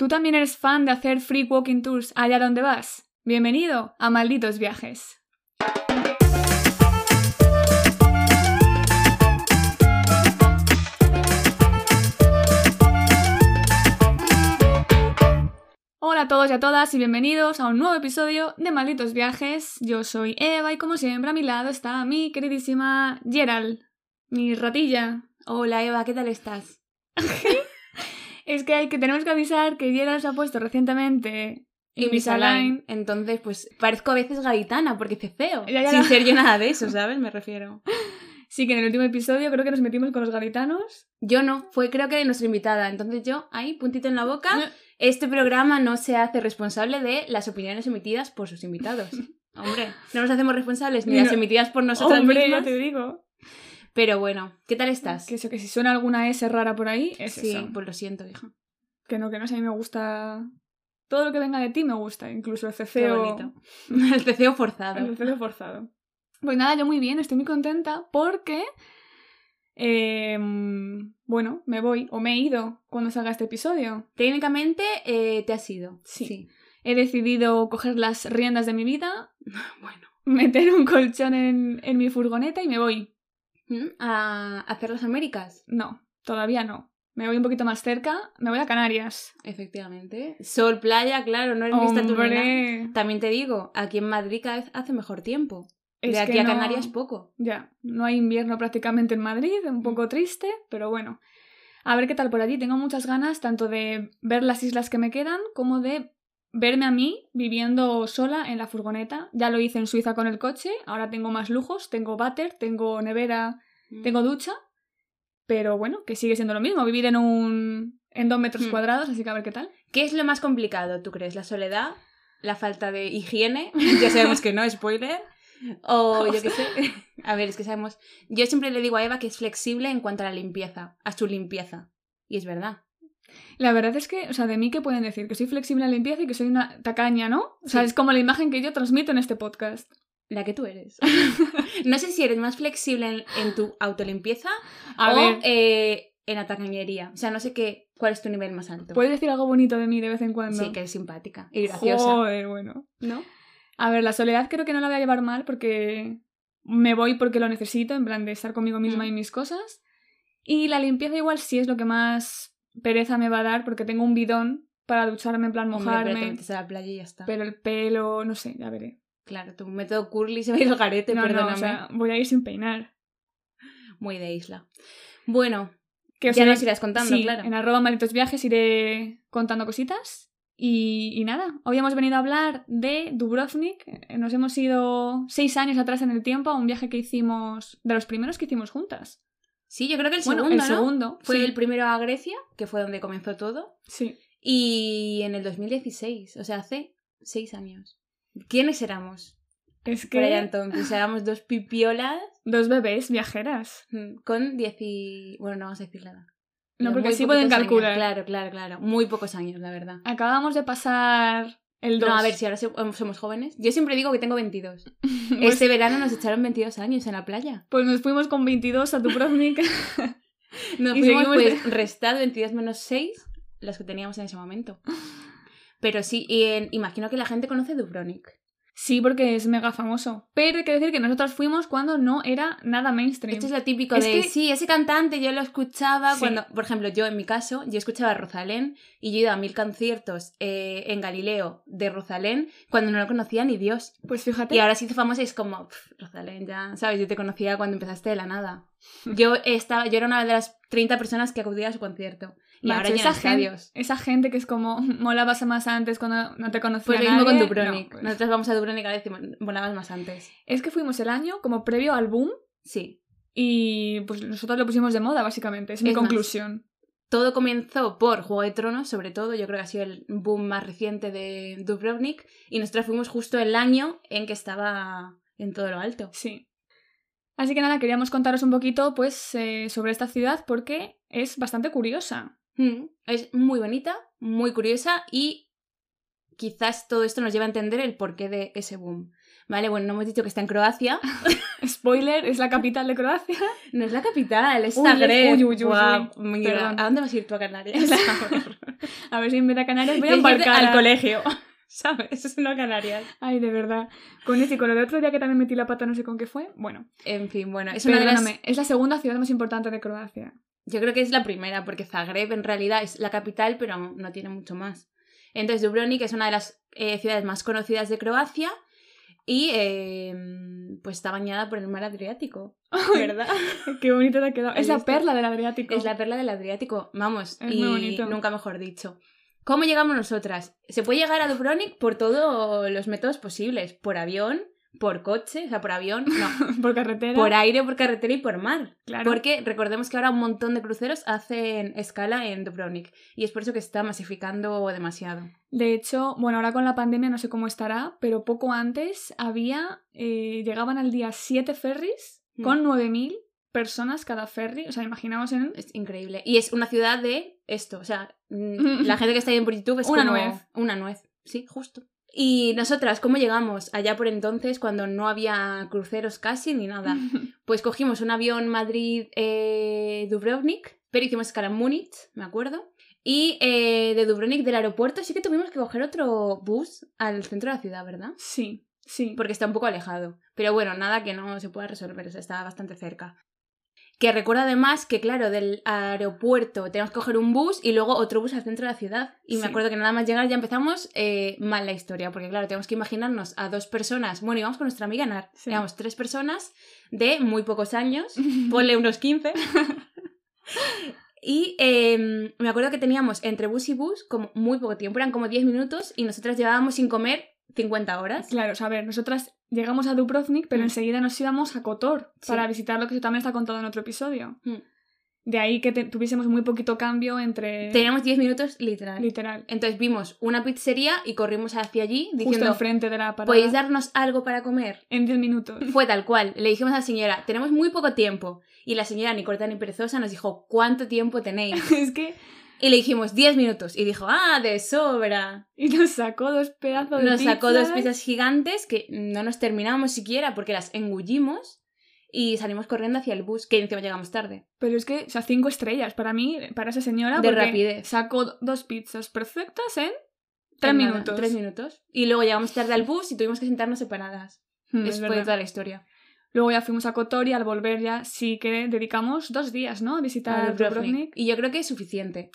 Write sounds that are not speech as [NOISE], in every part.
¿Tú también eres fan de hacer free walking tours allá donde vas? Bienvenido a Malditos Viajes. Hola a todos y a todas y bienvenidos a un nuevo episodio de Malditos Viajes. Yo soy Eva y como siempre a mi lado está mi queridísima Gerald, mi ratilla. Hola Eva, ¿qué tal estás? [LAUGHS] Es que hay que tenemos que avisar que Gerald se ha puesto recientemente Invisalign. Entonces, pues parezco a veces gaditana porque ceceo. Ya, ya, Sin ser yo nada de [LAUGHS] eso, ¿sabes? Me refiero. Sí, que en el último episodio creo que nos metimos con los gaditanos. Yo no, fue creo que nuestra invitada. Entonces yo, ahí, puntito en la boca. Este programa no se hace responsable de las opiniones emitidas por sus invitados. [LAUGHS] Hombre, no nos hacemos responsables ni No. las emitidas por nosotras Hombre, mismas. ya te digo. Pero bueno, ¿qué tal estás? Que eso, que si suena alguna S rara por ahí, es sí, eso. pues lo siento, hija. Que no, que no sé, a mí me gusta... Todo lo que venga de ti me gusta, incluso el ceceo... [LAUGHS] El ceceo forzado. El ceceo forzado. Pues nada, yo muy bien, estoy muy contenta porque... eh, bueno, me voy, o me he ido cuando salga este episodio. Técnicamente eh, te has ido. Sí. He decidido coger las riendas de mi vida, [LAUGHS] Bueno. meter un colchón en, en mi furgoneta y me voy. ¿Mm? ¿A hacer las Américas? No, todavía no. Me voy un poquito más cerca, me voy a Canarias. Efectivamente. Sol, playa, claro, no eres vista tu nena. Hombre, También te digo, aquí en Madrid cada vez hace mejor tiempo. es de aquí a no- Canarias poco. Ya, no hay invierno prácticamente en Madrid, un poco triste, pero bueno. A ver qué tal por allí. Tengo muchas ganas tanto de ver las islas que me quedan como de verme a mí viviendo sola en la furgoneta. Ya lo hice en Suiza con el coche, ahora tengo más lujos, tengo váter, tengo nevera, Mm. tengo ducha, pero bueno, que sigue siendo lo mismo, vivir en un en dos metros Hmm. cuadrados, así que a ver qué tal. ¿Qué es lo más complicado, tú crees? ¿La soledad? ¿La falta de higiene? [LAUGHS] ya sabemos que no, spoiler. O yo qué sé. [LAUGHS] A ver, es que sabemos. Yo siempre le digo a Eva que es flexible en cuanto a la limpieza, a su limpieza. Y es verdad. La verdad es que, o sea, de mí que pueden decir que soy flexible en la limpieza y que soy una tacaña, ¿no? O sea, Sí. es como la imagen que yo transmito en este podcast. La que tú eres. [LAUGHS] no sé si eres más flexible en, en tu autolimpieza A o ver, eh, en la tacañería. O sea, no sé qué, cuál es tu nivel más alto. ¿puedes decir algo bonito de mí de vez en cuando? Sí, que es simpática y graciosa. Joder, bueno. ¿No? A ver, la soledad creo que no la voy a llevar mal porque me voy porque lo necesito, en plan de estar conmigo misma Mm. y mis cosas. Y la limpieza igual sí es lo que más pereza me va a dar porque tengo un bidón para ducharme, en plan Hombre, pero te mojarme. metes a la playa y ya está. Pero el pelo, no sé, ya veré. Claro, tu método curly se va a ir al garete, No, no, perdóname. o sea, voy a ir sin peinar. Muy de isla. Bueno, Que ya iré- nos irás contando, sí, claro. en arroba malditos viajes iré contando cositas. Y, y nada, hoy hemos venido a hablar de Dubrovnik. Eh, Nos hemos ido seis años atrás en el tiempo a un viaje que hicimos, de los primeros que hicimos juntas. Sí, yo creo que el bueno, segundo, el ¿no? segundo. Fue sí. el primero a Grecia, que fue donde comenzó todo. Sí. Y en el 2016, o sea, hace seis años. ¿Quiénes éramos? Es que entonces, éramos dos pipiolas dos bebés viajeras. mm, con diez y... Bueno, no vamos a decir nada. No, porque así pueden años. calcular. Claro, claro, claro. Muy pocos años, la verdad. Acabamos de pasar el 2. No, a ver, si ahora so- somos jóvenes. Yo siempre digo que tengo 22. [LAUGHS] pues, Este verano nos echaron 22 años en la playa. pues nos fuimos con 22 a Dubrovnik. [LAUGHS] Nos Y fuimos, seguimos pues, [LAUGHS] restar 22 menos 6, los que teníamos en ese momento. Pero sí, y en- imagino que la gente conoce Dubrovnik. Sí, porque es mega famoso. Pero hay que decir que nosotros fuimos cuando no era nada mainstream. Esto es lo típico Es de, que- sí, ese cantante yo lo escuchaba Sí. cuando, por ejemplo, yo en mi caso, yo escuchaba a Rosalén y yo he ido a mil conciertos eh, en Galileo de Rosalén cuando no lo conocía ni Dios. Pues fíjate. Y ahora se hizo famosa y es como, "Pff, Rosalén, ya, ¿sabes? Yo te conocía cuando empezaste de la nada. Yo estaba, yo era una de las 30 personas que acudía a su concierto. Y Macho, ahora esa, gente que es como molabas más antes cuando no te conocía lo mismo con. Dubrovnik. No, pues- Nosotros vamos a Dubrovnik ahora decimos, volabas más antes. Es que fuimos el año como previo al boom Sí. y pues nosotros lo pusimos de moda, básicamente. Es mi más, conclusión. Todo comenzó por Juego de Tronos, sobre todo. Yo creo que ha sido el boom más reciente de Dubrovnik. Y nosotros fuimos justo el año en que estaba en todo lo alto. Sí. Así que nada, queríamos contaros un poquito pues eh, sobre esta ciudad porque es bastante curiosa. Mm, Es muy bonita, muy curiosa y quizás todo esto nos lleva a entender el porqué de ese boom. Vale, bueno, no hemos dicho que está en Croacia. [LAUGHS] Spoiler, es la capital de Croacia. No es la capital, es Zagreb. uy, uy, uy, mira, Perdón. ¿A dónde vas a ir tú a Canarias? [LAUGHS] A ver si en vez de Canarias voy a embarcar al colegio. [LAUGHS] ¿Sabes? Es no Canarias. Ay, de verdad. Con ese y con lo de otro día que también metí la pata, no sé con qué fue. Bueno, En fin, bueno, es una de las... es la segunda ciudad más importante de Croacia. Yo creo que es la primera, porque Zagreb en realidad es la capital, pero no tiene mucho más. Entonces, Dubrovnik es una de las eh, ciudades más conocidas de Croacia y eh, pues está bañada por el mar Adriático, [LAUGHS] ¿verdad? [LAUGHS] Qué bonito te ha quedado. Es la perla del Adriático. es la perla del Adriático, vamos, Es y muy bonito. nunca mejor dicho. ¿Cómo llegamos nosotras? Se puede llegar a Dubrovnik por todos los métodos posibles, por avión, por coche, o sea, por avión, no, [LAUGHS] Por carretera. por aire, por carretera y por mar. Claro. Porque recordemos que ahora un montón de cruceros hacen escala en Dubrovnik y es por eso que está masificando demasiado. De hecho, bueno, ahora con la pandemia no sé cómo estará, pero poco antes había, eh, llegaban al día 7 ferries Mm. con 9.000 personas cada ferry. O sea, imaginaos en... Es increíble. Y es una ciudad de esto, o sea, mm, [LAUGHS] la gente que está ahí por YouTube es Una como nuez. una nuez, sí, justo. Y nosotras, ¿cómo llegamos allá por entonces cuando no había cruceros casi ni nada? [LAUGHS] Pues cogimos un avión Madrid-Dubrovnik, pero hicimos escala en Múnich, me acuerdo. Y eh, de Dubrovnik del aeropuerto sí que tuvimos que coger otro bus al centro de la ciudad, ¿verdad? Sí, sí. porque está un poco alejado. Pero bueno, nada que no se pueda resolver, o sea, está bastante cerca. Que recuerdo además que, claro, del aeropuerto tenemos que coger un bus y luego otro bus al centro de la ciudad. Y Sí. me acuerdo que nada más llegar ya empezamos eh, mal la historia, porque claro, tenemos que imaginarnos a dos personas. Bueno, íbamos con nuestra amiga Nar, Sí. éramos tres personas de muy pocos años, [LAUGHS] ponle unos 15. Y eh, me acuerdo que teníamos entre bus y bus como muy poco tiempo, eran como 10 minutos y nosotras llevábamos sin comer 50 horas. Claro, o sea, a ver, nosotras llegamos a Dubrovnik, pero Mm. enseguida nos íbamos a Kotor Sí. para visitar lo que también está contado en otro episodio. Mm. De ahí que te- tuviésemos muy poquito cambio entre... Teníamos 10 minutos literal. Literal. Entonces vimos una pizzería y corrimos hacia allí Justo diciendo, enfrente de la parada. ¿podéis darnos algo para comer? En 10 minutos. [LAUGHS] Fue tal cual. Le dijimos a la señora, tenemos muy poco tiempo. Y la señora, ni corta ni perezosa, nos dijo, ¿cuánto tiempo tenéis? [LAUGHS] es que... Y le dijimos, 10 minutos. Y dijo, ah, de sobra. Y nos sacó dos pedazos de Nos sacó dos pizzas. gigantes que no nos terminamos siquiera porque las engullimos y salimos corriendo hacia el bus, que encima llegamos tarde. Pero es que, o sea, cinco estrellas para mí, para esa señora. De rapidez. Sacó dos pizzas perfectas en tres En nada, minutos. Tres minutos. Y luego llegamos tarde al bus y tuvimos que sentarnos separadas. Mm, es fue toda la historia. Luego ya fuimos a Kotor y al volver ya sí que dedicamos dos días, ¿no? A visitar a Dubrovnik. Dubrovnik. Y yo creo que es suficiente.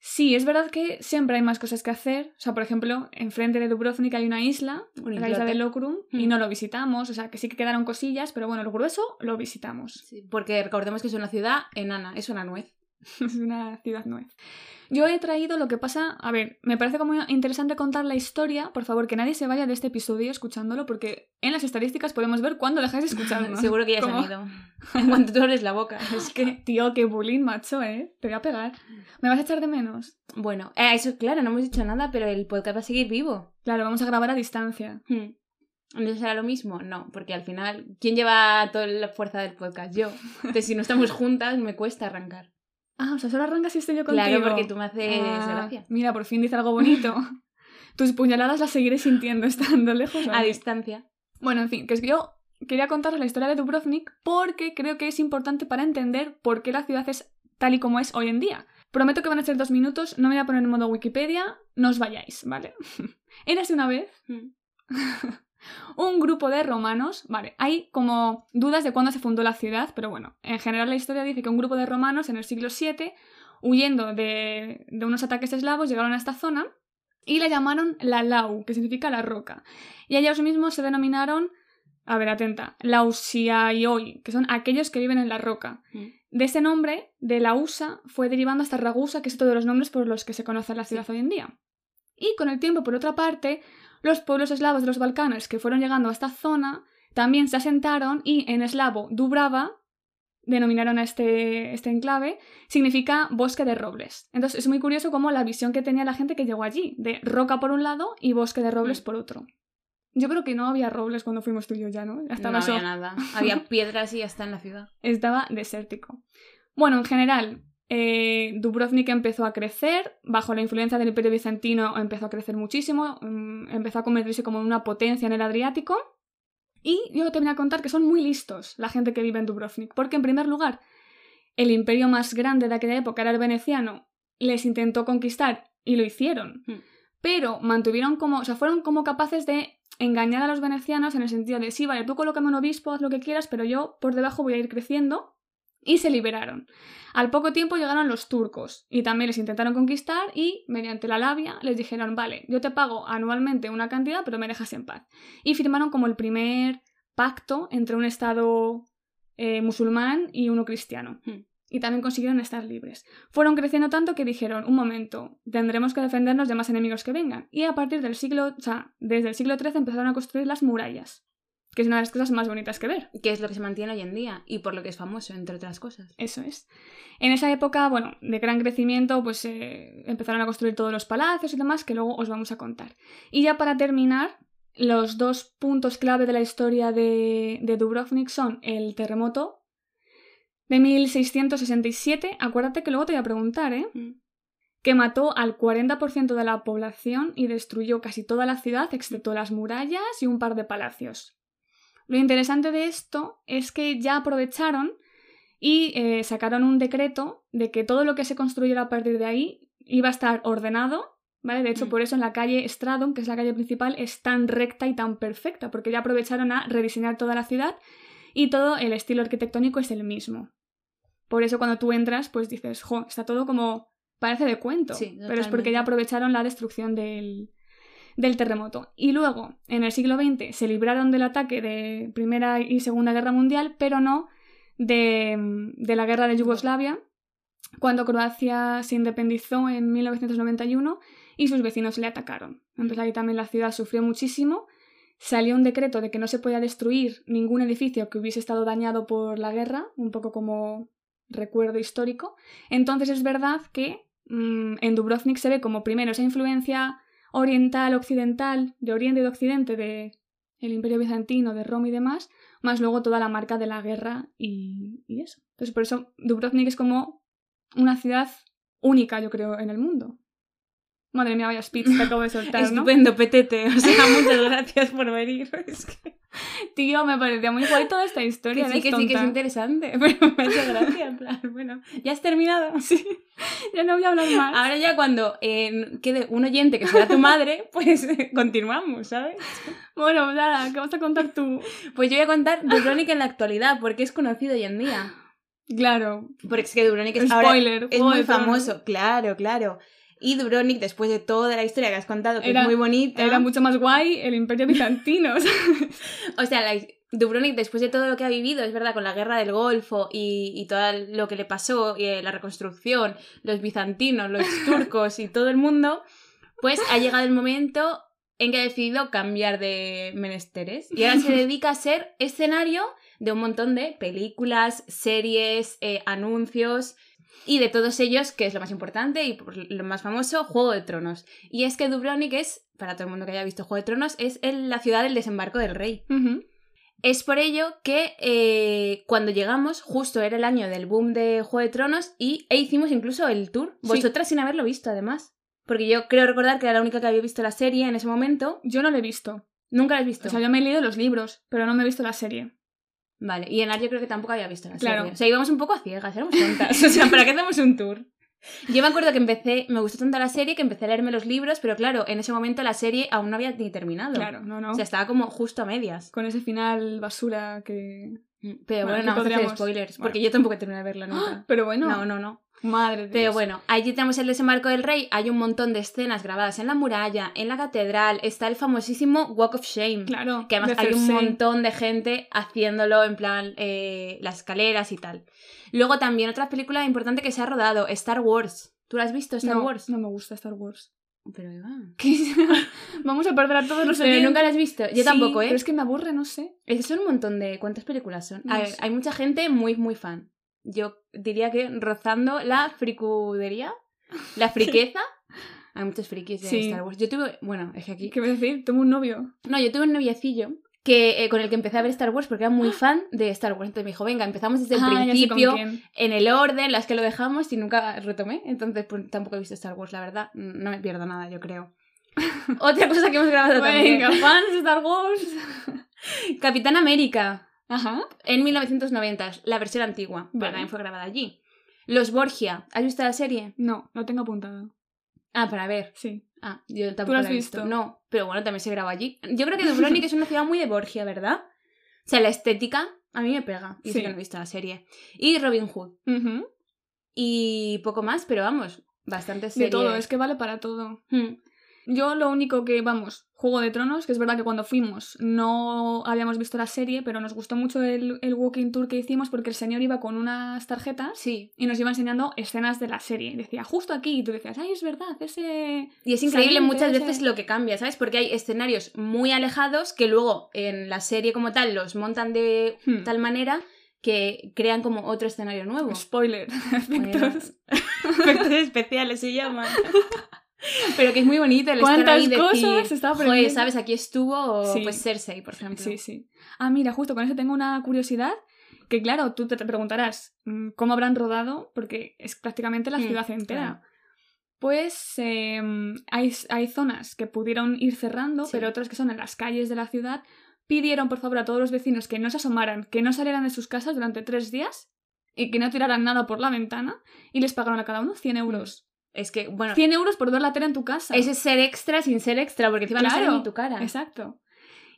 Sí, es verdad que siempre hay más cosas que hacer. O sea, por ejemplo, enfrente de Dubrovnik hay una isla, la isla de Lokrum, y Mm. no lo visitamos. O sea, que sí que quedaron cosillas, pero bueno, lo grueso lo visitamos. Sí, porque recordemos que es una ciudad enana, es una nuez. [LAUGHS] es una ciudad nuez. Yo he traído lo que pasa. A ver, me parece como interesante contar la historia. Por favor, que nadie se vaya de este episodio escuchándolo, porque en las estadísticas podemos ver cuándo dejáis de escucharnos. [LAUGHS] Seguro que ya se han ido. En cuanto tú abres la boca. [LAUGHS] Es que... Tío, qué bullying, macho, ¿eh? Te voy a pegar. ¿Me vas a echar de menos? Bueno, eh, eso claro, no hemos dicho nada, pero el podcast va a seguir vivo. Claro, vamos a grabar a distancia. Hmm. ¿No será lo mismo? No, porque al final, ¿quién lleva toda la fuerza del podcast? Yo. Entonces, si no estamos juntas, me cuesta arrancar. Ah, o sea, solo arrancas si estoy yo contigo. Claro, porque tú me haces Ah, gracia. Mira, por fin dice algo bonito. [LAUGHS] Tus puñaladas las seguiré sintiendo estando lejos. ¿o A distancia. Bueno, en fin, que yo quería contaros la historia de Dubrovnik porque creo que es importante para entender por qué la ciudad es tal y como es hoy en día. Prometo que van a ser dos minutos, no me voy a poner en modo Wikipedia, no os vayáis, ¿vale? [LAUGHS] Érase una vez Hmm. [LAUGHS] un grupo de romanos, vale, hay como dudas de cuándo se fundó la ciudad, pero bueno, en general la historia dice que un grupo de romanos en el siglo VII, huyendo de, de unos ataques eslavos, llegaron a esta zona y la llamaron la Lau, que significa la roca. Y ellos mismos se denominaron, a ver, atenta, Lausiaioi, que son aquellos que viven en la roca. Hmm. De ese nombre, de la USA, fue derivando hasta Ragusa, que es todos los nombres por los que se conoce la ciudad hoy en día. Y con el tiempo, por otra parte, los pueblos eslavos de los Balcanes que fueron llegando a esta zona también se asentaron y en eslavo Dubrava denominaron a este, este enclave, significa bosque de robles. Entonces es muy curioso como la visión que tenía la gente que llegó allí, de roca por un lado y bosque de robles Mm. por otro. Yo creo que no había robles cuando fuimos tú y yo ya, ¿no? No había nada. Había [LAUGHS] piedras y ya está en la ciudad. estaba desértico. Bueno, en general, eh, Dubrovnik empezó a crecer, bajo la influencia del Imperio Bizantino empezó a crecer muchísimo, mm, empezó a convertirse como una potencia en el Adriático. Y yo te voy a contar que son muy listos la gente que vive en Dubrovnik, porque en primer lugar, el imperio más grande de aquella época era el veneciano, les intentó conquistar Y lo hicieron. Mm. Pero mantuvieron como, o sea, fueron como capaces de engañar a los venecianos en el sentido de, sí, vale, tú colócame un obispo, haz lo que quieras, pero yo por debajo voy a ir creciendo. Y se liberaron. Al poco tiempo llegaron los turcos y también les intentaron conquistar y, mediante la labia, les dijeron, vale, yo te pago anualmente una cantidad, pero me dejas en paz. Y firmaron como el primer pacto entre un estado eh, musulmán y uno cristiano. Hmm. Y también consiguieron estar libres. Fueron creciendo tanto que dijeron, un momento, tendremos que defendernos de más enemigos que vengan. Y a partir del siglo, o sea, desde el siglo XIII empezaron a construir las murallas, que es una de las cosas más bonitas que ver. Que es lo que se mantiene hoy en día y por lo que es famoso, entre otras cosas. Eso es. En esa época, bueno, de gran crecimiento, pues eh, empezaron a construir todos los palacios y demás, que luego os vamos a contar. Y ya para terminar, los dos puntos clave de la historia de, de Dubrovnik son el terremoto de 1667, acuérdate que luego te voy a preguntar, ¿eh? Mm. Que mató al 40% de la población y destruyó casi toda la ciudad, excepto las murallas y un par de palacios. Lo interesante de esto es que ya aprovecharon y eh, sacaron un decreto de que todo lo que se construyera a partir de ahí iba a estar ordenado, ¿vale? De hecho, Mm. por eso en la calle Stradon, que es la calle principal, es tan recta y tan perfecta, porque ya aprovecharon a rediseñar toda la ciudad y todo el estilo arquitectónico es el mismo. Por eso cuando tú entras, pues dices, jo, está todo como parece de cuento, Sí, pero es porque ya aprovecharon la destrucción del, del terremoto. Y luego, en el siglo XX, se libraron del ataque de Primera y Segunda Guerra Mundial, pero no de, de la guerra de Yugoslavia, cuando Croacia se independizó en 1991 y sus vecinos le atacaron. Entonces ahí también la ciudad sufrió muchísimo. Salió un decreto de que no se podía destruir ningún edificio que hubiese estado dañado por la guerra, un poco como recuerdo histórico. Entonces es verdad que mm, en Dubrovnik se ve como primero esa influencia oriental, occidental, de Oriente y de Occidente de el Imperio Bizantino, de Roma y demás, más luego toda la marca de la guerra y, y eso. Entonces por eso Dubrovnik es como una ciudad única, yo creo, en el mundo. Madre mía, vaya speech te acabo de soltar, ¿no? Estupendo, petete. O sea, muchas gracias por venir. [LAUGHS] Es que... Tío, me parecía muy guay toda esta historia. Que sí, eres que sí, que es tonta. interesante. [LAUGHS] Pero me hace gracia, en plan, bueno, ¿ya has terminado? [LAUGHS] Sí, ya no voy a hablar más. Ahora ya cuando eh, quede un oyente que será tu madre, pues continuamos, ¿sabes? Bueno, nada, ¿qué vas a contar tú? Pues yo voy a contar Dubrovnik en la actualidad, porque es conocido hoy en día. Claro. Porque es que Dubrovnik es, ahora- Spoiler. es muy famoso, claro, claro. Y Dubrovnik, después de toda la historia que has contado, que Era- es muy bonita, Era mucho más guay el Imperio Bizantino. [LAUGHS] o sea, la- Dubrovnik, después de todo lo que ha vivido, es verdad, con la guerra del Golfo y, y todo lo que le pasó, y eh, la reconstrucción, los bizantinos, los [LAUGHS] turcos y todo el mundo, pues ha llegado el momento en que ha decidido cambiar de menesteres. Y ahora se [LAUGHS] dedica a ser escenario de un montón de películas, series, eh, anuncios y de todos ellos, que es lo más importante y lo más famoso, Juego de Tronos. Y es que Dubrovnik es, para todo el mundo que haya visto Juego de Tronos, es el- la ciudad del desembarco del rey. Es por ello que eh, cuando llegamos, justo era el año del boom de Juego de Tronos y e hicimos incluso el tour. Sí. Vosotras sin haberlo visto, además. Porque yo creo recordar que era la única que había visto la serie en ese momento. Yo no lo he visto. Nunca la has visto. O sea, yo me he leído los libros, pero no me he visto la serie. Vale, y en Ar yo creo que tampoco había visto la Claro. serie. O sea, íbamos un poco a ciegas, éramos tontas. [LAUGHS] O sea, ¿para qué hacemos un tour? Yo me acuerdo que empecé, me gustó tanto la serie que empecé a leerme los libros, pero claro, en ese momento la serie aún no había ni terminado. Claro, no, no. O sea, estaba como justo a medias. Con ese final basura que... Pero Bueno, no hacer podríamos- spoilers, bueno. porque yo tampoco he terminado de verla nunca. [GASPS] Pero bueno, No, no, no. madre de Pero Dios. bueno, allí tenemos el desembarco del rey, hay un montón de escenas grabadas en la muralla, en la catedral, está el famosísimo Walk of Shame. Claro, Que además de hay un montón de gente haciéndolo en plan eh, las escaleras y tal. Luego también otra película importante que se ha rodado, Star Wars. ¿Tú la has visto, Star no, Wars? No me gusta Star Wars. Pero. [LAUGHS] Vamos a perder a todos los [LAUGHS] Pero nunca la has visto. Yo Sí, tampoco, ¿eh? Pero es que me aburre, no sé. Es son un montón de... ¿Cuántas películas son? No A ver, sé. hay mucha gente muy, muy fan. Yo diría que rozando la fricudería, la [LAUGHS] friqueza. Hay muchos frikis de Sí. Star Wars. Yo tuve... Bueno, es que aquí... ¿Qué a decir? Tengo un novio. No, yo tuve un noviecillo que, eh, con el que empecé a ver Star Wars porque era muy fan de Star Wars. Entonces me dijo, venga, empezamos desde el Ah, principio, en el orden, las que lo dejamos y nunca retomé. Entonces, pues tampoco he visto Star Wars, la verdad. No me pierdo nada, yo creo. [LAUGHS] Otra cosa que hemos grabado Venga, también. fans de Star Wars. [LAUGHS] Capitán América, Ajá. en 1990, la versión antigua, Vale. también fue grabada allí. Los Borgia, ¿has visto la serie? No, lo tengo apuntado. Ah, para ver. Sí. Ah, yo tampoco ¿Tú lo has la he visto. visto? No, pero bueno, también se graba allí. Yo creo que Dubrovnik es una ciudad muy de Borgia, ¿verdad? O sea, la estética a mí me pega. Y Sí. que no he visto la serie. Y Robin Hood. Y poco más, pero vamos, bastante De serie. todo, es que vale para todo. Hmm. Yo lo único que, vamos, Juego de Tronos, que es verdad que cuando fuimos no habíamos visto la serie, pero nos gustó mucho el, el walking tour que hicimos porque el señor iba con unas tarjetas Sí. y nos iba enseñando escenas de la serie. Decía, justo aquí, y tú decías, ay, es verdad, ese... Y es increíble muchas ese- veces lo que cambia, ¿sabes? Porque hay escenarios muy alejados que luego en la serie como tal los montan de Hmm. tal manera que crean como otro escenario nuevo. Spoiler, [LAUGHS] efectos. [LAUGHS] efectos especiales se llaman. [LAUGHS] [LAUGHS] Pero que es muy bonito el ¿Cuántas estar ahí decir, cosas estaba "Joder, aprendiendo"? ¿sabes? Aquí estuvo Sí. pues Cersei, por ejemplo. Sí, sí. Ah, mira, justo con eso tengo una curiosidad. Que claro, tú te preguntarás mm, cómo habrán rodado, porque es prácticamente la Mm, ciudad entera. claro. Pues eh, hay, hay zonas que pudieron ir cerrando, Sí. pero otras que son en las calles de la ciudad. Pidieron, por favor, a todos los vecinos que no se asomaran, que no salieran de sus casas durante tres días y que no tiraran nada por la ventana y les pagaron a cada uno 100 euros. Es que, bueno, 100 euros por ver la tele en tu casa. ese es ser extra sin ser extra, porque encima no Claro, sale ni tu cara. Exacto.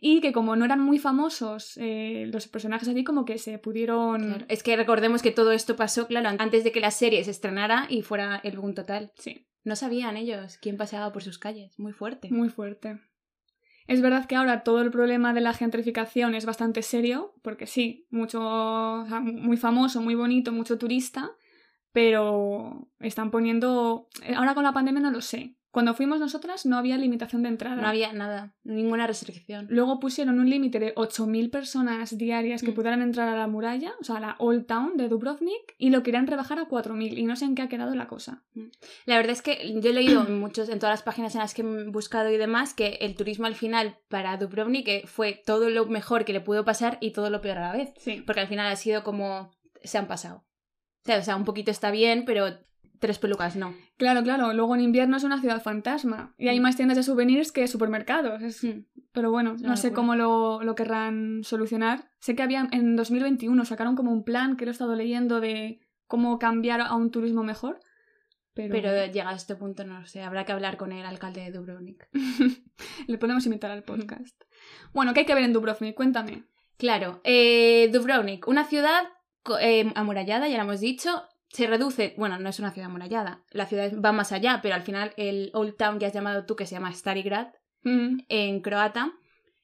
Y que como no eran muy famosos eh, los personajes allí, como que se pudieron... Claro. Es que recordemos que todo esto pasó, claro, antes de que la serie se estrenara y fuera el boom total. Sí, No sabían ellos quién paseaba por sus calles. Muy fuerte. muy fuerte. Es verdad que ahora todo el problema de la gentrificación es bastante serio, porque sí, mucho, o sea, muy famoso, muy bonito, mucho turista, pero están poniendo... eh, Ahora con la pandemia no lo sé. Cuando fuimos nosotras no había limitación de entrada. No había nada, ninguna restricción. Luego pusieron un límite de 8.000 personas diarias que Mm. pudieran entrar a la muralla, o sea, a la Old Town de Dubrovnik, y lo querían rebajar a 4.000, y no sé en qué ha quedado la cosa. La verdad es que yo he leído en, muchos, en todas las páginas en las que he buscado y demás que el turismo al final para Dubrovnik eh, fue todo lo mejor que le pudo pasar y todo lo peor a la vez. Sí. Porque al final ha sido como se han pasado. O sea, un poquito está bien, pero tres pelucas no. Claro, claro, luego en invierno es una ciudad fantasma, y hay Mm. más tiendas de souvenirs que supermercados. es- Mm. Pero bueno, no sé cómo lo, lo querrán solucionar. Sé que había en 2021 sacaron como un plan que lo he estado leyendo de cómo cambiar a un turismo mejor. Pero, Pero llega a este punto, no sé, habrá que hablar con el alcalde de Dubrovnik. [LAUGHS] le podemos invitar al podcast. Bueno, ¿qué hay que ver en Dubrovnik? Cuéntame. Claro, eh, Dubrovnik, una ciudad eh, amurallada, ya lo hemos dicho, se reduce, bueno, no es una ciudad amurallada, la ciudad va más allá, pero al final el Old Town que has llamado tú, que se llama Starigrad, Mm. en croata,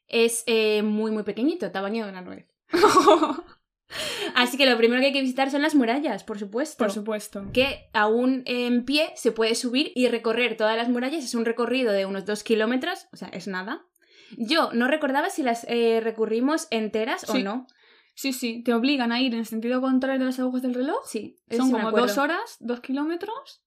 es eh, muy, muy pequeñito, tamaño de una nuez. [LAUGHS] Así que lo primero que hay que visitar son las murallas, por supuesto. Por supuesto. que aún en pie se puede subir y recorrer todas las murallas. Es un recorrido de unos dos kilómetros, o sea, es nada. Yo no recordaba si las eh, recurrimos enteras Sí. o no. Sí, sí, te obligan a ir en sentido contrario de las agujas del reloj. Sí, Son como dos horas, dos kilómetros.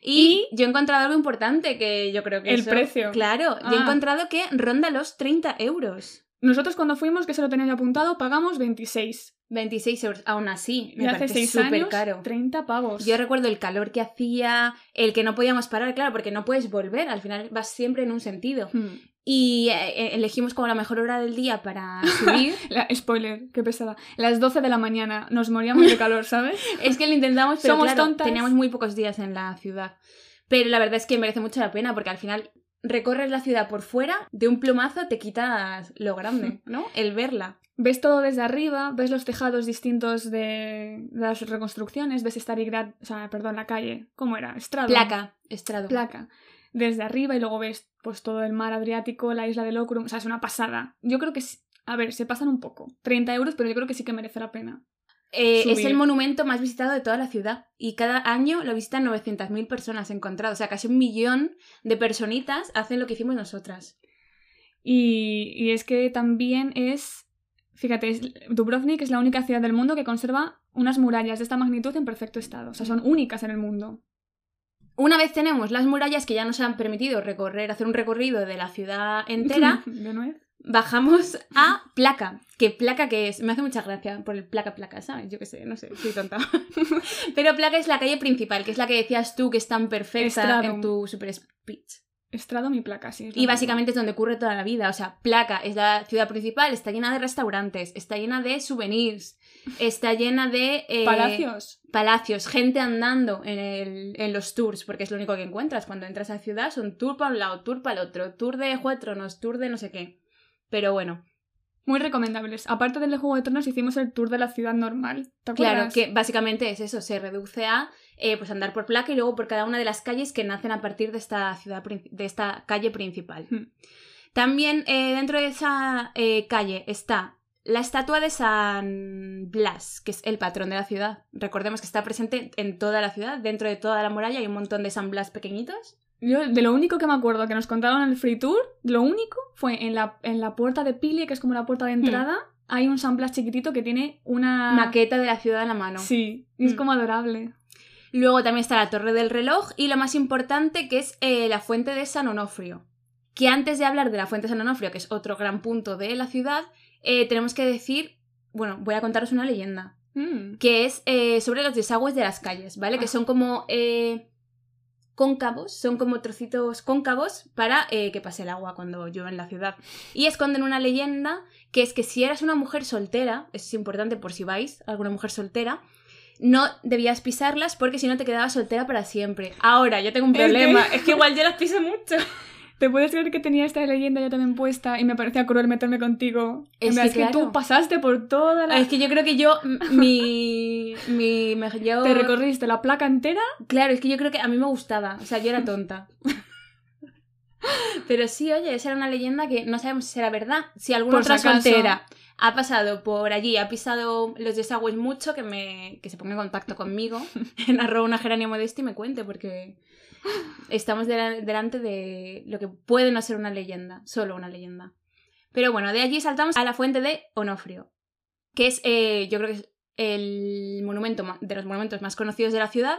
Y, yo he encontrado algo importante que yo creo que El eso- precio. Claro, yo he Ah. encontrado que ronda los 30 euros. Nosotros cuando fuimos, que se lo teníamos apuntado, pagamos 26. 26 euros. Aún así, me hace parece 6 súper años, caro. 30 pavos. Yo recuerdo el calor que hacía, el que no podíamos parar, claro, porque no puedes volver, al final vas siempre en un sentido. Hmm. Y eh, elegimos como la mejor hora del día para subir. [LAUGHS] La- spoiler, qué pesada. Las 12 de la mañana nos moríamos de calor, ¿sabes? [LAUGHS] es que lo intentamos, pero Somos claro, tontas. teníamos muy pocos días en la ciudad. Pero la verdad es que merece mucho la pena porque al final recorres la ciudad por fuera, de un plumazo te quitas lo grande, [LAUGHS] ¿no? El verla. Ves todo desde arriba, ves los tejados distintos de las reconstrucciones, ves Starigrad, o sea, perdón, la calle, ¿cómo era? Estrado. Placa, estrado. Placa. Desde arriba y luego ves pues todo el mar Adriático, la isla de Locrum, o sea, es una pasada. Yo creo que, a ver, se pasan un poco. 30 euros, pero yo creo que sí que merece la pena. Eh, es el monumento más visitado de toda la ciudad y cada año lo visitan 900.000 personas encontradas. O sea, casi un millón de personitas hacen lo que hicimos nosotras. Y, y es que también es, fíjate, es- Dubrovnik es la única ciudad del mundo que conserva unas murallas de esta magnitud en perfecto estado. O sea, son únicas en el mundo. Una vez tenemos las murallas que ya nos han permitido recorrer, hacer un recorrido de la ciudad entera, [LAUGHS] bajamos a Placa. Que Placa que es, me hace mucha gracia por el Placa Placa, ¿sabes? Yo qué sé, no sé, soy tonta. [LAUGHS] Pero Placa es la calle principal, que es la que decías tú que es tan perfecta en tu super speech. Estrado mi placa, sí. Y básicamente es donde ocurre toda la vida. O sea, Placa es la ciudad principal, está llena de restaurantes, está llena de souvenirs. Está llena de... eh, Palacios. Palacios, gente andando en, el- en los tours, porque es lo único que encuentras. Cuando entras a la ciudad son tour para un lado, tour para el otro, tour de Juego de Tronos, tour de no sé qué. Pero bueno, Muy recomendables. Aparte del de Juego de Tronos, hicimos el tour de la ciudad normal. ¿Te claro, que básicamente es eso, se reduce a eh, pues andar por placa y luego por cada una de las calles que nacen a partir de esta ciudad, de esta calle principal. Hmm. También eh, dentro de esa eh, calle está la estatua de San Blas, que es el patrón de la ciudad. Recordemos que está presente en toda la ciudad, dentro de toda la muralla hay un montón de San Blas pequeñitos. Yo, de lo único que me acuerdo que nos contaron en el free tour, lo único fue en la, en la puerta de Pili, que es como la puerta de entrada, hay un San Blas chiquitito que tiene una... Maqueta de la ciudad en la mano. Sí, y es Mm. como adorable. Luego también está la torre del reloj y lo más importante que es eh, la fuente de San Onofrio. Que antes de hablar de la fuente de San Onofrio, que es otro gran punto de la ciudad, eh, tenemos que decir, bueno, voy a contaros una leyenda, Mm. que es eh, sobre los desagües de las calles, ¿vale? Que Ah. son como eh, cóncavos, son como trocitos cóncavos para eh, que pase el agua cuando llueve en la ciudad. Y esconden una leyenda que es que si eras una mujer soltera, eso es importante por si vais, alguna mujer soltera, no debías pisarlas porque si no te quedabas soltera para siempre. Ahora, yo tengo un Es que- problema, [LAUGHS] es que igual yo las piso mucho. ¿Te puedes creer que tenía esta leyenda yo también puesta y me parecía cruel meterme contigo? Es que es que claro. tú pasaste por toda la... Es que yo creo que yo, [LAUGHS] mi... mi me- yo- Te recorriste la placa entera. Claro, es que yo creo que a mí me gustaba. O sea, yo era tonta. Pero sí, oye, esa era una leyenda que no sabemos si era verdad. Si alguna Por si otra soltera ha pasado por allí, ha pisado los desagües mucho, que me que se ponga en contacto conmigo [LAUGHS] en arroba una geranio modesta y me cuente, porque estamos dela- delante de lo que puede no ser una leyenda, solo una leyenda. Pero bueno, de allí saltamos a la fuente de Onofrio, que es, eh, yo creo que es el monumento de los monumentos más conocidos de la ciudad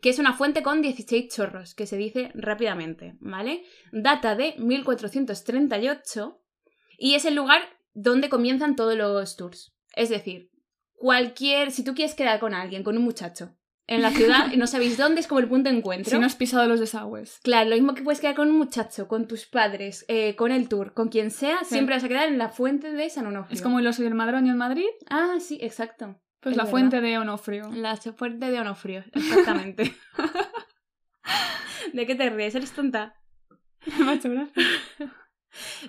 que es una fuente con 16 chorros, que se dice rápidamente, ¿vale? Data de 1438 y es el lugar donde comienzan todos los tours. Es decir, cualquier, si tú quieres quedar con alguien, con un muchacho, en la ciudad y [LAUGHS] no sabéis dónde, es como el punto de encuentro. Si no has pisado los desagües. Claro, lo mismo que puedes quedar con un muchacho, con tus padres, eh, con el tour, con quien sea, Sí. siempre vas a quedar en la fuente de San Onofrio. Es como el oso y el madroño en Madrid, Ah, sí, exacto. Pues Es la verdad. fuente de Onofrio. La fuente de Onofrio, exactamente. [LAUGHS] ¿De qué te ríes? ¿Eres tonta? [LAUGHS] Me.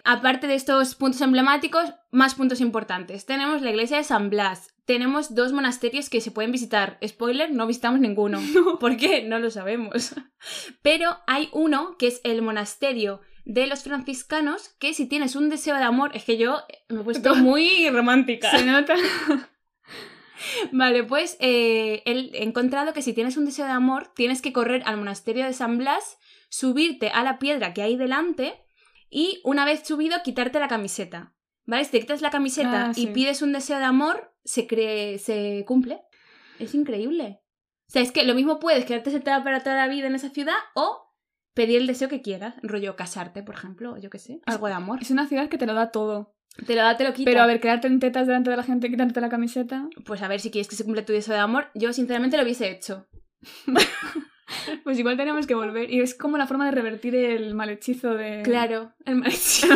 Aparte de estos puntos emblemáticos, más puntos importantes. Tenemos la iglesia de San Blas. Tenemos dos monasterios que se pueden visitar. Spoiler, no visitamos ninguno. [LAUGHS] ¿Por qué? No lo sabemos. Pero hay uno que es el monasterio de los franciscanos, que si tienes un deseo de amor, es que yo me he puesto muy romántica. Se nota. Vale, pues eh, él- he encontrado que si tienes un deseo de amor, tienes que correr al monasterio de San Blas, subirte a la piedra que hay delante y una vez subido quitarte la camiseta. ¿Vale? Si te quitas la camiseta Ah, y pides un deseo de amor, se, cree, se cumple. Es increíble. O sea, es que lo mismo puedes quedarte sentada para toda la vida en esa ciudad o pedir el deseo que quieras. Rollo casarte, por ejemplo, o yo qué sé. Algo de amor. Es una ciudad que te lo da todo. Te lo da, te lo quita. Pero a ver, quedarte en tetas delante de la gente y quitarte la camiseta. Pues a ver si quieres que se cumpla tu deseo de amor. Yo sinceramente lo hubiese hecho. [LAUGHS] Pues igual tenemos que volver. Y es como la forma de revertir el malhechizo de. Claro, el malhechizo. [LAUGHS]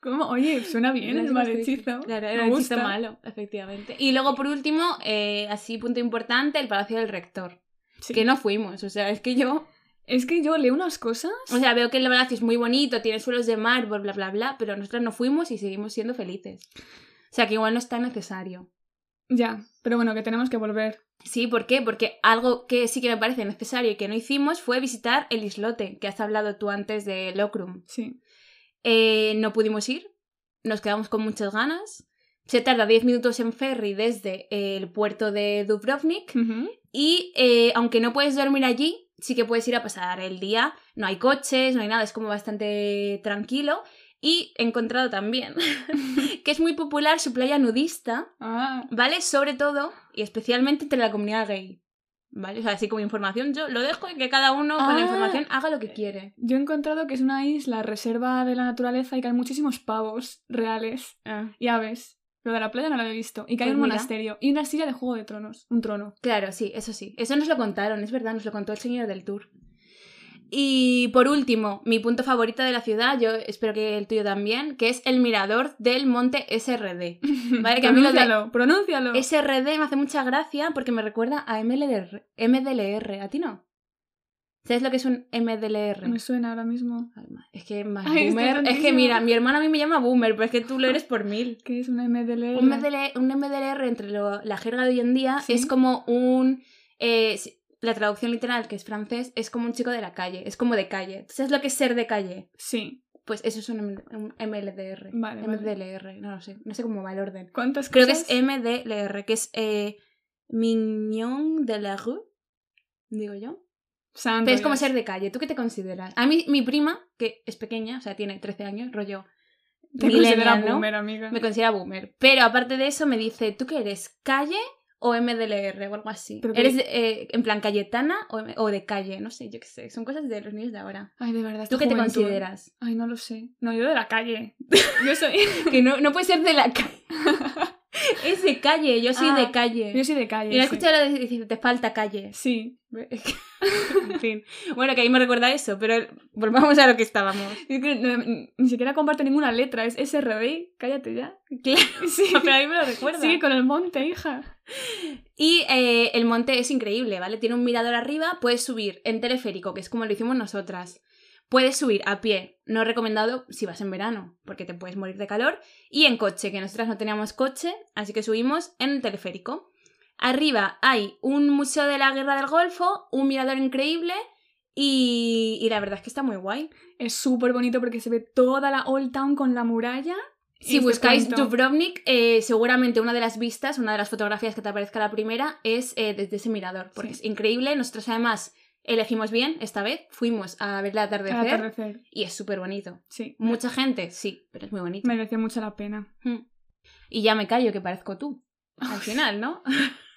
¿Cómo? Oye, suena bien el malhechizo. Claro, Me el hechizo malo, efectivamente. Y luego, por último, eh, así punto importante, el Palacio del Rector. Sí. Que no fuimos, o sea, es que yo... Es que yo leo unas cosas. O sea, veo que el palacio es muy bonito, tiene suelos de mármol, bla, bla, bla, pero nosotros no fuimos y seguimos siendo felices. O sea, que igual no es tan necesario. Ya, pero bueno, que tenemos que volver. Sí, ¿por qué? Porque algo que sí que me parece necesario y que no hicimos fue visitar el islote, que has hablado tú antes de Locrum. Sí. Eh, no pudimos ir, nos quedamos con muchas ganas. Se tarda 10 minutos en ferry desde el puerto de Dubrovnik y eh, aunque no puedes dormir allí, sí que puedes ir a pasar el día. No hay coches, no hay nada, es como bastante tranquilo. Y he encontrado también [LAUGHS] que es muy popular su playa nudista, Ah, ¿vale? Sobre todo y especialmente entre la comunidad gay. ¿Vale? O sea, así como información, yo lo dejo y que cada uno con Ah. la información haga lo que quiere. yo he encontrado que es una isla reserva de la naturaleza y que hay muchísimos pavos reales y aves. Lo de la playa no lo había visto. Y que hay Pues un mira. monasterio y una silla de Juego de Tronos. Un trono. Claro, sí, eso sí. Eso nos lo contaron, es verdad, nos lo contó el señor del tour. Y por último, mi punto favorito de la ciudad, yo espero que el tuyo también, que es el mirador del monte SRD. [LAUGHS] ¿Vale? Que a mí lo de pronúncialo, pronúncialo. SRD me hace mucha gracia porque me recuerda a MLR, MDLR. ¿A ti no? ¿Sabes lo que es un MDLR? Me suena ahora mismo. Es que más Ay, boomer. Es que mira, mi hermana a mí me llama boomer, pero es que tú lo eres por mil. ¿Qué es una MDLR? Un MDLR, un MDLR entre lo- la jerga de hoy en día Sí. es como un. eh, la traducción literal, que es francés, es como un chico de la calle. Es como de calle. ¿Sabes lo que es ser de calle? Sí. Pues eso es un, un MLDR. Vale, vale. MDLR, no lo sé. No sé cómo va el orden. ¿Cuántas Creo que es MDLR, que es eh, Mignon de la Rue, digo yo. Santo Pero es como Dios. ser de calle. ¿Tú qué te consideras? A mí, mi prima, que es pequeña, o sea, tiene 13 años, rollo. Te considera ¿no? boomer, amiga. Me considera boomer. Pero aparte de eso, me dice, ¿tú qué eres? ¿Calle o MDLR o algo así? ¿Eres eh, en plan Cayetana o, de calle? No sé, yo qué sé. Son cosas de los niños de ahora. Ay, de verdad. ¿Tú qué te consideras? Ay, no lo sé. No, yo de la calle. [LAUGHS] Yo soy... que no, no puede ser de la calle. [LAUGHS] es de calle, yo soy Ah, de calle. Yo soy de calle. Y la sí. decir, te falta calle. Sí. en fin. Bueno, que ahí me recuerda eso, pero volvamos a lo que estábamos. Es que no- ni siquiera comparte ninguna letra. Es SRD. Cállate ya. Claro, [LAUGHS] Sí. [LAUGHS] pero a mí me lo recuerda. Sigue con el monte, hija. Y eh, el monte es increíble, ¿vale? Tiene un mirador arriba, puedes subir en teleférico, que es como lo hicimos nosotras. Puedes subir a pie, no recomendado si vas en verano, porque te puedes morir de calor. Y en coche, que nosotras no teníamos coche, así que subimos en el teleférico. Arriba hay un museo de la guerra del Golfo, un mirador increíble y, y la verdad es que está muy guay. Es súper bonito porque se ve toda la Old Town con la muralla. Si Y te buscáis Dubrovnik, eh, seguramente una de las vistas, una de las fotografías que te aparezca la primera, es eh, desde ese mirador, porque Sí. es increíble. Nosotros además elegimos bien esta vez, fuimos a ver el atardecer, y es súper bonito. Sí. Mucha gente, sí, pero es muy bonito. Mereció mucho la pena. Mm. Y ya me callo, que parezco tú, al final, ¿no? [LAUGHS]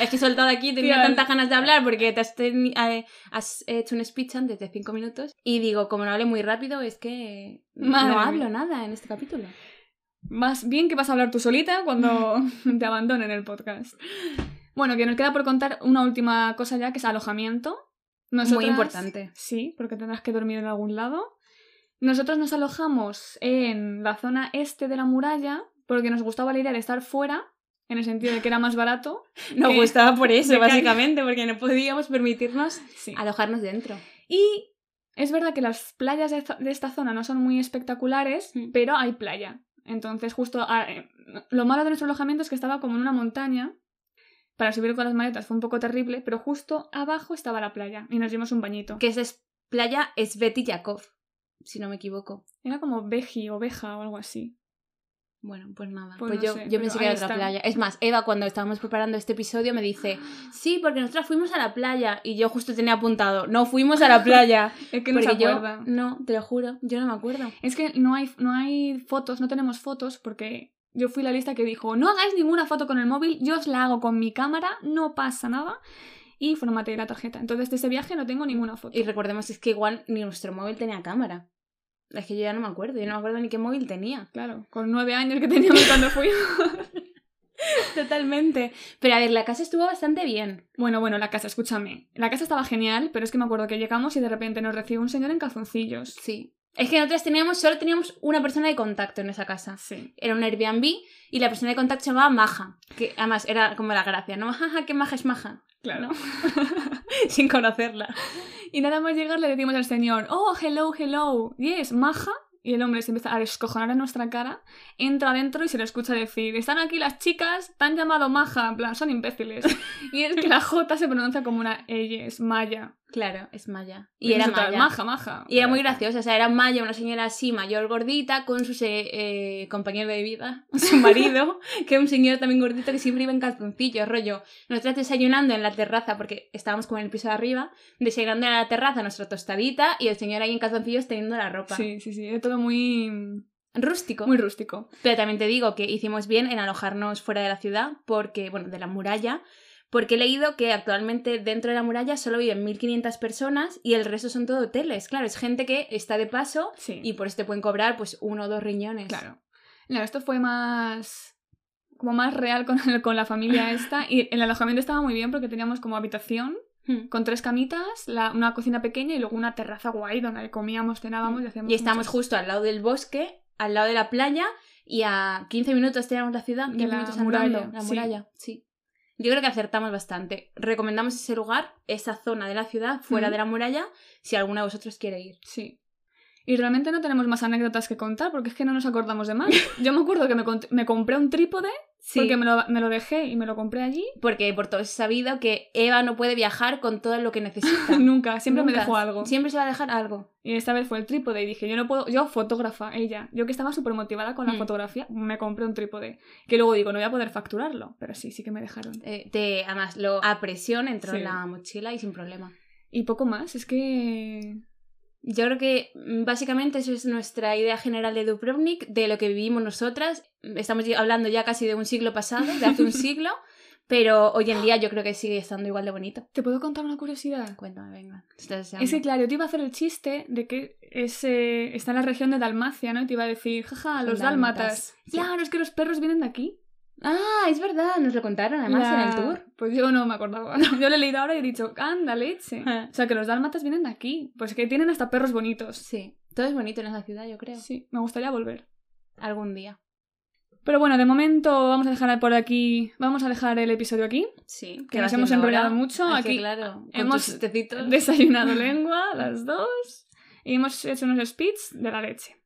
es que he soltado aquí, tenía Tía, tantas ganas de hablar porque te has, eh, has hecho un speech antes de cinco minutos y digo, como no hable muy rápido, es que Madre no mía. hablo nada en este capítulo. Más bien que vas a hablar tú solita cuando [LAUGHS] te abandonen el podcast. Bueno, que nos queda por contar una última cosa ya, que es alojamiento. Muy Nosotras- importante. Sí, porque tendrás que dormir en algún lado. Nosotros nos alojamos en la zona este de la muralla porque nos gustaba la idea de estar fuera, en el sentido de que era más barato. [LAUGHS] Nos gustaba por eso, básicamente, porque no podíamos permitirnos Sí. alojarnos dentro. Y es verdad que las playas de esta, de esta zona no son muy espectaculares, Mm. pero hay playa. Entonces, justo a- eh, lo malo de nuestro alojamiento es que estaba como en una montaña. Para subir con las maletas fue un poco terrible, pero justo abajo estaba la playa y nos dimos un bañito. Que es playa Sveti Yakov, si no me equivoco. Era como veji o veja o algo así. Bueno, pues nada. Pues Pues, no yo, sé, yo pensé que era otra playa. Es más, Eva, cuando estábamos preparando este episodio, me dice: [GASPS] Sí, porque nosotras fuimos a la playa. Y yo justo tenía apuntado: No fuimos a la playa. [LAUGHS] Es que no se porque yo. acuerda. No, te lo juro, yo no me acuerdo. Es que no hay, no hay fotos, no tenemos fotos porque yo fui la lista que dijo, no hagáis ninguna foto con el móvil, yo os la hago con mi cámara, no pasa nada. Y formateé la tarjeta. Entonces de ese viaje no tengo ninguna foto. Y recordemos es que igual ni nuestro móvil tenía cámara. Es que yo ya no me acuerdo, yo no me acuerdo ni qué móvil tenía. Claro, con nueve años que teníamos cuando fui. [LAUGHS] Totalmente. Pero a ver, la casa estuvo bastante bien. bueno, bueno, la casa, escúchame. La casa estaba genial, pero es que me acuerdo que llegamos y de repente nos recibe un señor en calzoncillos. Sí. Es que nosotras teníamos, solo teníamos una persona de contacto en esa casa. Sí. Era un Airbnb y la persona de contacto se llamaba Maja. Que además era como la gracia, ¿no? Jaja, qué maja es Maja. Claro. [LAUGHS] Sin conocerla. Y nada más llegar le decimos al señor, oh, hello, hello, yes, maja. Y el hombre se empieza a descojonar en nuestra cara, entra adentro y se le escucha decir, están aquí las chicas, te han llamado maja, en plan, son imbéciles. Y es que la J se pronuncia como una E, es maya. Claro, es Maya. Y era nosotras, Maya. maja, maja. Y era muy graciosa, o sea, era Maya, una señora así, mayor gordita, con su se- eh, compañero de vida, [LAUGHS] su marido, [LAUGHS] que era un señor también gordito que siempre iba en calzoncillos, rollo. Nosotras desayunando en la terraza, porque estábamos como en el piso de arriba, desayunando en la terraza nuestra tostadita y el señor ahí en calzoncillos teniendo la ropa. Sí, sí, sí, era todo muy, Rústico. muy rústico. Pero también te digo que hicimos bien en alojarnos fuera de la ciudad, porque, bueno, de la muralla, porque he leído que actualmente dentro de la muralla solo viven 1.500 personas y el resto son todo hoteles. Claro, es gente que está de paso Sí, y por eso te pueden cobrar pues uno o dos riñones. claro. No, esto fue más... como más real con, con la familia esta. Y el alojamiento estaba muy bien porque teníamos como habitación Hmm. con tres camitas, la- una cocina pequeña y luego una terraza guay donde comíamos, cenábamos y hacíamos Y muchas- justo al lado del bosque, al lado de la playa y a 15 minutos teníamos la ciudad, De 15 la minutos muralla, andando, la sí. muralla, sí. Yo creo que acertamos bastante. Recomendamos ese lugar, esa zona de la ciudad, fuera Mm. de la muralla, si alguno de vosotros quiere ir. Sí. Y realmente no tenemos más anécdotas que contar porque es que no nos acordamos de más. [LAUGHS] Yo me acuerdo que me, me compré un trípode Sí, porque me lo, me lo dejé y me lo compré allí. porque por todo es sabido que Eva no puede viajar con todo lo que necesita. [LAUGHS] Nunca, siempre me dejó algo. Siempre se va a dejar algo. Y esta vez fue el trípode y dije, yo no puedo, yo fotógrafa, ella, yo que estaba súper motivada con la Mm. fotografía, me compré un trípode. Que luego digo, no voy a poder facturarlo, pero sí, sí que me dejaron. Eh, te, además, lo a presión entró Sí. en la mochila y sin problema. Y poco más, es que... Yo creo que mm, básicamente eso es nuestra idea general de Dubrovnik, de lo que vivimos nosotras. Estamos ya- hablando ya casi de un siglo pasado, de hace un [LAUGHS] siglo, pero hoy en día yo creo que sigue estando igual de bonito. ¿Te puedo contar una curiosidad? Cuéntame, venga. Es que claro, yo te iba a hacer el chiste de que es, eh, está en la región de Dalmacia, ¿no? Y te iba a decir, jaja, los dálmatas. dálmatas, sí. Claro, es que los perros vienen de aquí. Ah, es verdad, nos lo contaron además en el tour. Pues yo no me acordaba. [LAUGHS] Yo lo he leído ahora y he dicho, anda, leche. Ah. O sea, que los dálmatas vienen de aquí. Pues que tienen hasta perros bonitos. Sí, todo es bonito en esa ciudad, yo creo. Sí, me gustaría volver. Algún día. Pero bueno, de momento vamos a dejar por aquí, vamos a dejar el episodio aquí. Sí, Que nos hemos enrollado mucho. Aquí, Aquí claro, hemos desayunado lengua, las dos, y hemos hecho unos speeds de la leche.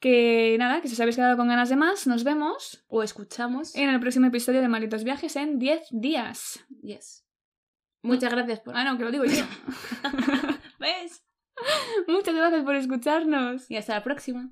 Que nada, que si os habéis quedado con ganas de más, nos vemos O escuchamos. en el próximo episodio de Malditos Viajes en 10 días. Yes. Muchas gracias por... Ah, no, que lo digo yo. [LAUGHS] ¿Ves? [LAUGHS] Muchas gracias por escucharnos. Y hasta la próxima.